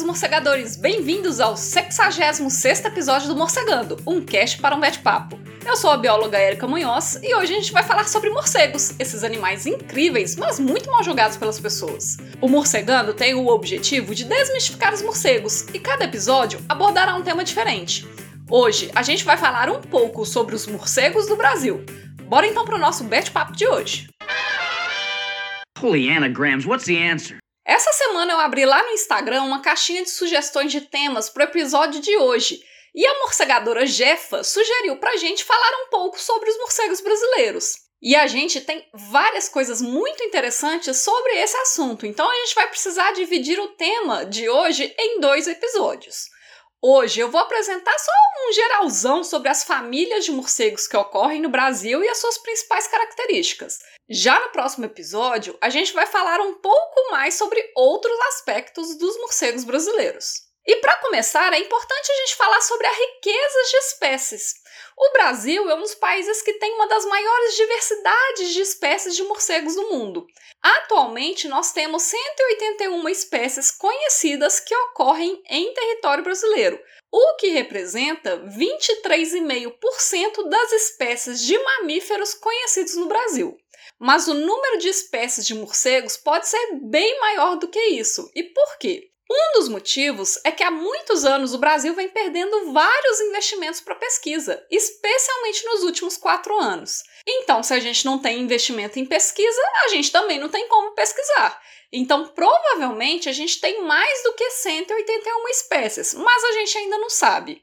Queridos morcegadores! Bem-vindos ao 66 episódio do Morcegando, um cast para um bate-papo. Eu sou a bióloga Erika Munhoz e hoje a gente vai falar sobre morcegos, esses animais incríveis, mas muito mal julgados pelas pessoas. O Morcegando tem o objetivo de desmistificar os morcegos e cada episódio abordará um tema diferente. Hoje a gente vai falar um pouco sobre os morcegos do Brasil. Bora então para o nosso bate-papo de hoje. Holy anagrams, what's the answer? Essa semana eu abri lá no Instagram uma caixinha de sugestões de temas para o episódio de hoje e a morcegadora Jefa sugeriu pra gente falar um pouco sobre os morcegos brasileiros. E a gente tem várias coisas muito interessantes sobre esse assunto, então a gente vai precisar dividir o tema de hoje em dois episódios. Hoje eu vou apresentar só um geralzão sobre as famílias de morcegos que ocorrem no Brasil e as suas principais características. Já no próximo episódio, a gente vai falar um pouco mais sobre outros aspectos dos morcegos brasileiros. E para começar, é importante a gente falar sobre a riqueza de espécies. O Brasil é um dos países que tem uma das maiores diversidades de espécies de morcegos do mundo. Atualmente, nós temos 181 espécies conhecidas que ocorrem em território brasileiro, o que representa 23,5% das espécies de mamíferos conhecidos no Brasil. Mas o número de espécies de morcegos pode ser bem maior do que isso. E por quê? Um dos motivos é que há muitos anos o Brasil vem perdendo vários investimentos para pesquisa, especialmente nos últimos quatro anos. Então, se a gente não tem investimento em pesquisa, a gente também não tem como pesquisar. Então, provavelmente a gente tem mais do que 181 espécies, mas a gente ainda não sabe.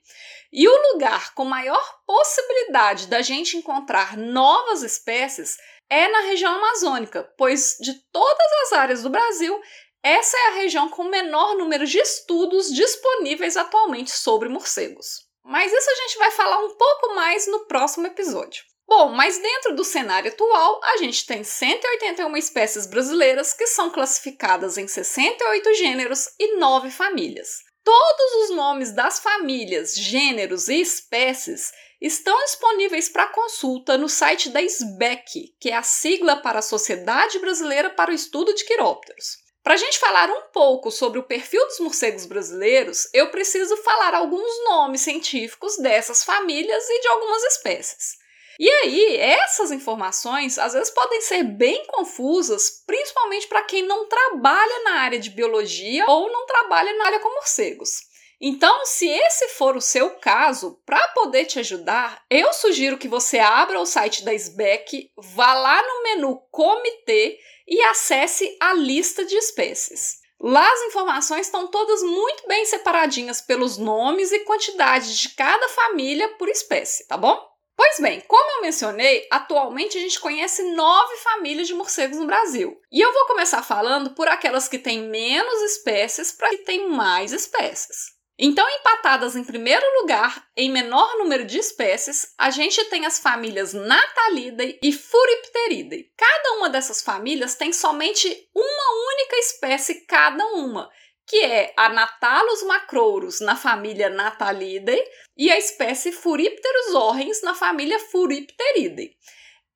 E o lugar com maior possibilidade da gente encontrar novas espécies é na região amazônica, pois de todas as áreas do Brasil, essa é a região com menor número de estudos disponíveis atualmente sobre morcegos. Mas isso a gente vai falar um pouco mais no próximo episódio. Bom, mas dentro do cenário atual, a gente tem 181 espécies brasileiras que são classificadas em 68 gêneros e 9 famílias. Todos os nomes das famílias, gêneros e espécies estão disponíveis para consulta no site da SBEC, que é a sigla para a Sociedade Brasileira para o Estudo de Quirópteros. Para a gente falar um pouco sobre o perfil dos morcegos brasileiros, eu preciso falar alguns nomes científicos dessas famílias e de algumas espécies. E aí, essas informações às vezes podem ser bem confusas, principalmente para quem não trabalha na área de biologia ou não trabalha na área com morcegos. Então, se esse for o seu caso, para poder te ajudar, eu sugiro que você abra o site da SBEC, vá lá no menu Comitê e acesse a lista de espécies. Lá as informações estão todas muito bem separadinhas pelos nomes e quantidades de cada família por espécie, tá bom? Pois bem, como eu mencionei, atualmente a gente conhece nove famílias de morcegos no Brasil. E eu vou começar falando por aquelas que têm menos espécies para que têm mais espécies. Então, empatadas em primeiro lugar, em menor número de espécies, a gente tem as famílias Natalidae e Furipteridae. Cada uma dessas famílias tem somente uma única espécie cada uma, que é a Natalus macrourus na família Natalidae e a espécie Furipterus horrens na família Furipteridae.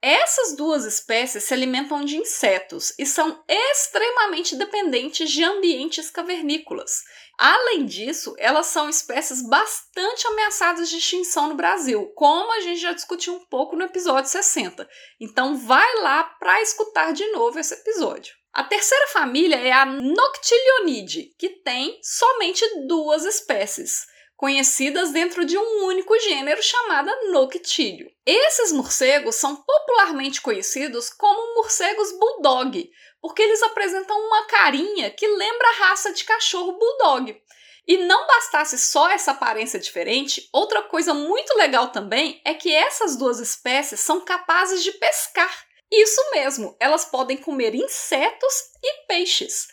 Essas duas espécies se alimentam de insetos e são extremamente dependentes de ambientes cavernícolas. Além disso, elas são espécies bastante ameaçadas de extinção no Brasil, como a gente já discutiu um pouco no episódio 60. Então vai lá para escutar de novo esse episódio. A terceira família é a Noctilionidae, que tem somente duas espécies conhecidas dentro de um único gênero chamada Noctilio. Esses morcegos são popularmente conhecidos como morcegos bulldog, porque eles apresentam uma carinha que lembra a raça de cachorro bulldog. E não bastasse só essa aparência diferente, outra coisa muito legal também é que essas duas espécies são capazes de pescar. Isso mesmo, elas podem comer insetos e peixes.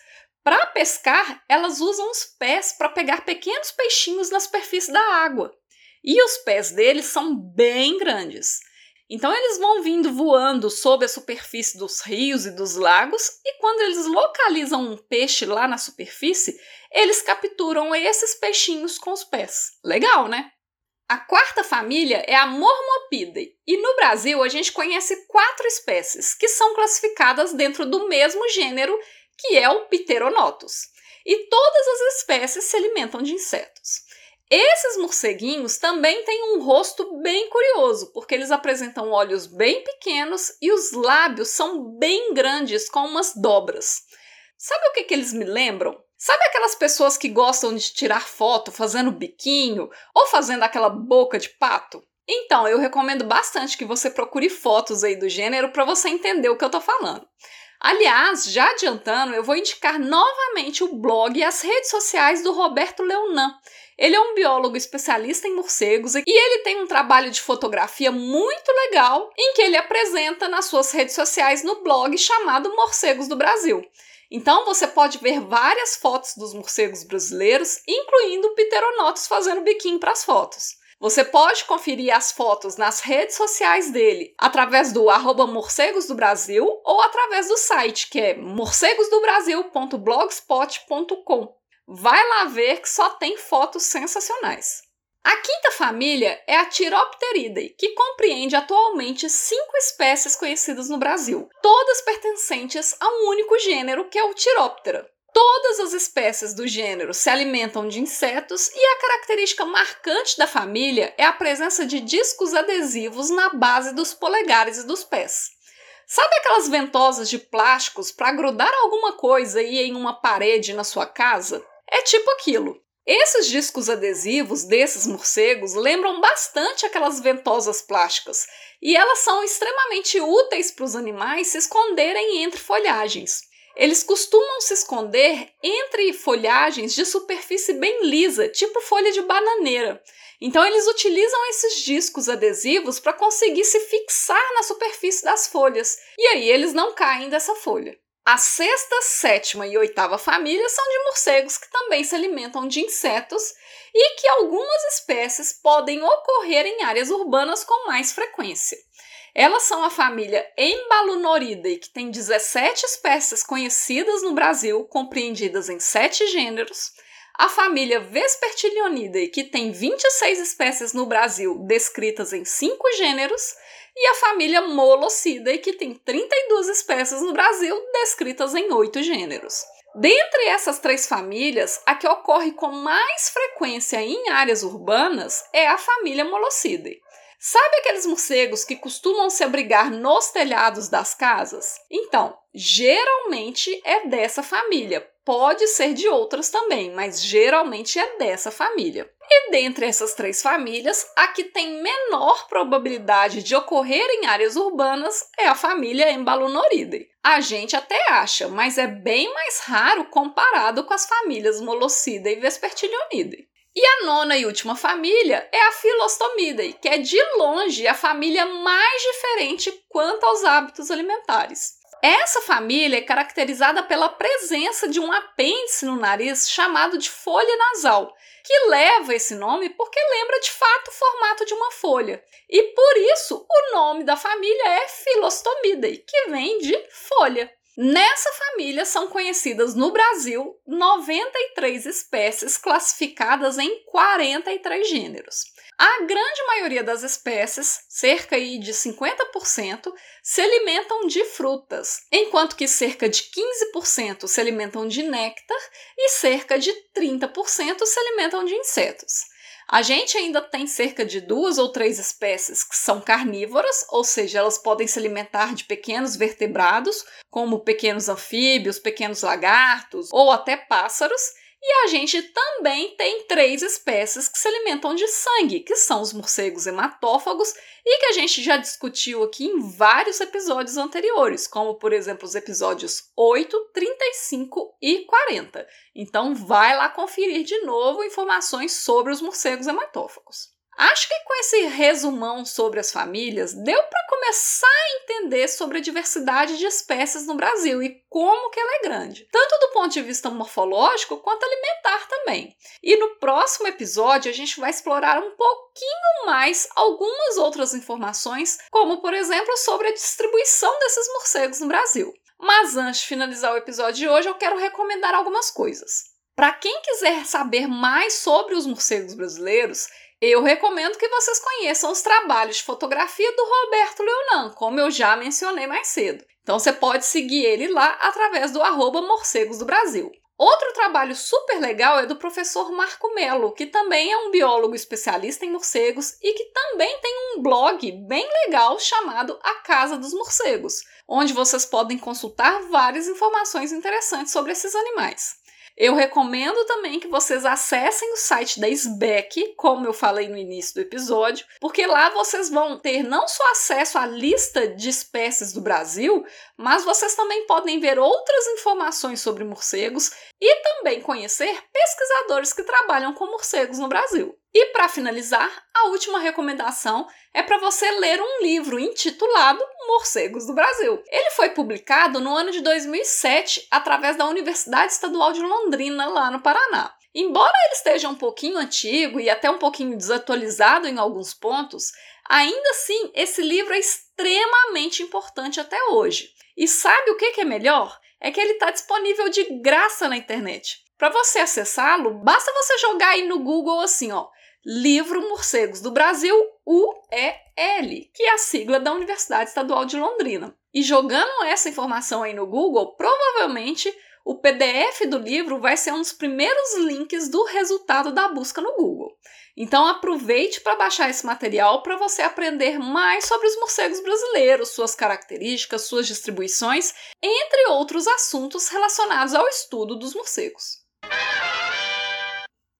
Para pescar, elas usam os pés para pegar pequenos peixinhos na superfície da água. E os pés deles são bem grandes. Então eles vão vindo voando sob a superfície dos rios e dos lagos, e quando eles localizam um peixe lá na superfície, eles capturam esses peixinhos com os pés. Legal, né? A quarta família é a Mormopidae, e no Brasil a gente conhece quatro espécies que são classificadas dentro do mesmo gênero, que é o Pteronotus. E todas as espécies se alimentam de insetos. Esses morceguinhos também têm um rosto bem curioso, porque eles apresentam olhos bem pequenos e os lábios são bem grandes, com umas dobras. Sabe o que, que eles me lembram? Sabe aquelas pessoas que gostam de tirar foto fazendo biquinho ou fazendo aquela boca de pato? Então, eu recomendo bastante que você procure fotos aí do gênero para você entender o que eu tô falando. Aliás, já adiantando, eu vou indicar novamente o blog e as redes sociais do Roberto Leonan. Ele é um biólogo especialista em morcegos e ele tem um trabalho de fotografia muito legal em que ele apresenta nas suas redes sociais no blog chamado Morcegos do Brasil. Então você pode ver várias fotos dos morcegos brasileiros, incluindo o Pteronotus fazendo biquinho para as fotos. Você pode conferir as fotos nas redes sociais dele através do arroba Morcegos do Brasil ou através do site que é morcegosdobrasil.blogspot.com. Vai lá ver que só tem fotos sensacionais. A quinta família é a Tiropteridae, que compreende atualmente cinco espécies conhecidas no Brasil, todas pertencentes a um único gênero que é o Tiroptera. Todas as espécies do gênero se alimentam de insetos e a característica marcante da família é a presença de discos adesivos na base dos polegares e dos pés. Sabe aquelas ventosas de plásticos para grudar alguma coisa aí em uma parede na sua casa? É tipo aquilo. Esses discos adesivos desses morcegos lembram bastante aquelas ventosas plásticas e elas são extremamente úteis para os animais se esconderem entre folhagens. Eles costumam se esconder entre folhagens de superfície bem lisa, tipo folha de bananeira. Então, eles utilizam esses discos adesivos para conseguir se fixar na superfície das folhas, e aí eles não caem dessa folha. A sexta, sétima e oitava família são de morcegos que também se alimentam de insetos e que algumas espécies podem ocorrer em áreas urbanas com mais frequência. Elas são a família Embalunoridae, que tem 17 espécies conhecidas no Brasil, compreendidas em 7 gêneros. A família Vespertilionidae, que tem 26 espécies no Brasil, descritas em 5 gêneros. E a família Molocidae, que tem 32 espécies no Brasil, descritas em 8 gêneros. Dentre essas três famílias, a que ocorre com mais frequência em áreas urbanas é a família Molocidae. Sabe aqueles morcegos que costumam se abrigar nos telhados das casas? Então, geralmente é dessa família. Pode ser de outras também, mas geralmente é dessa família. E dentre essas três famílias, a que tem menor probabilidade de ocorrer em áreas urbanas é a família Embalunoridae. A gente até acha, mas é bem mais raro comparado com as famílias Molocida e Vespertilionidae. E a nona e última família é a Philostomidae, que é de longe a família mais diferente quanto aos hábitos alimentares. Essa família é caracterizada pela presença de um apêndice no nariz chamado de folha nasal, que leva esse nome porque lembra de fato o formato de uma folha. E por isso o nome da família é Philostomidae, que vem de folha. Nessa família são conhecidas no Brasil 93 espécies classificadas em 43 gêneros. A grande maioria das espécies, cerca de 50%, se alimentam de frutas, enquanto que cerca de 15% se alimentam de néctar e cerca de 30% se alimentam de insetos. A gente ainda tem cerca de duas ou três espécies que são carnívoras, ou seja, elas podem se alimentar de pequenos vertebrados, como pequenos anfíbios, pequenos lagartos ou até pássaros, e a gente também tem três espécies que se alimentam de sangue, que são os morcegos hematófagos, e que a gente já discutiu aqui em vários episódios anteriores, como por exemplo os episódios 8, 35 e 40. Então vai lá conferir de novo informações sobre os morcegos hematófagos. Acho que com esse resumão sobre as famílias, deu para começar a entender sobre a diversidade de espécies no Brasil e como que ela é grande, tanto do ponto de vista morfológico quanto alimentar também. E no próximo episódio a gente vai explorar um pouquinho mais algumas outras informações, como por exemplo sobre a distribuição desses morcegos no Brasil. Mas antes de finalizar o episódio de hoje, eu quero recomendar algumas coisas. Para quem quiser saber mais sobre os morcegos brasileiros, eu recomendo que vocês conheçam os trabalhos de fotografia do Roberto Leonan, como eu já mencionei mais cedo. Então você pode seguir ele lá através do arroba Morcegos do Brasil. Outro trabalho super legal é do professor Marco Melo, que também é um biólogo especialista em morcegos e que também tem um blog bem legal chamado A Casa dos Morcegos, onde vocês podem consultar várias informações interessantes sobre esses animais. Eu recomendo também que vocês acessem o site da SBEC, como eu falei no início do episódio, porque lá vocês vão ter não só acesso à lista de espécies do Brasil, mas vocês também podem ver outras informações sobre morcegos e também conhecer pesquisadores que trabalham com morcegos no Brasil. E para finalizar, a última recomendação é para você ler um livro intitulado Morcegos do Brasil. Ele foi publicado no ano de 2007 através da Universidade Estadual de Londrina, lá no Paraná. Embora ele esteja um pouquinho antigo e até um pouquinho desatualizado em alguns pontos, ainda assim esse livro é extremamente importante até hoje. E sabe o que é melhor? É que ele está disponível de graça na internet. Para você acessá-lo, basta você jogar aí no Google assim, ó, Livro Morcegos do Brasil, UEL, que é a sigla da Universidade Estadual de Londrina. E jogando essa informação aí no Google, provavelmente o PDF do livro vai ser um dos primeiros links do resultado da busca no Google. Então aproveite para baixar esse material para você aprender mais sobre os morcegos brasileiros, suas características, suas distribuições, entre outros assuntos relacionados ao estudo dos morcegos.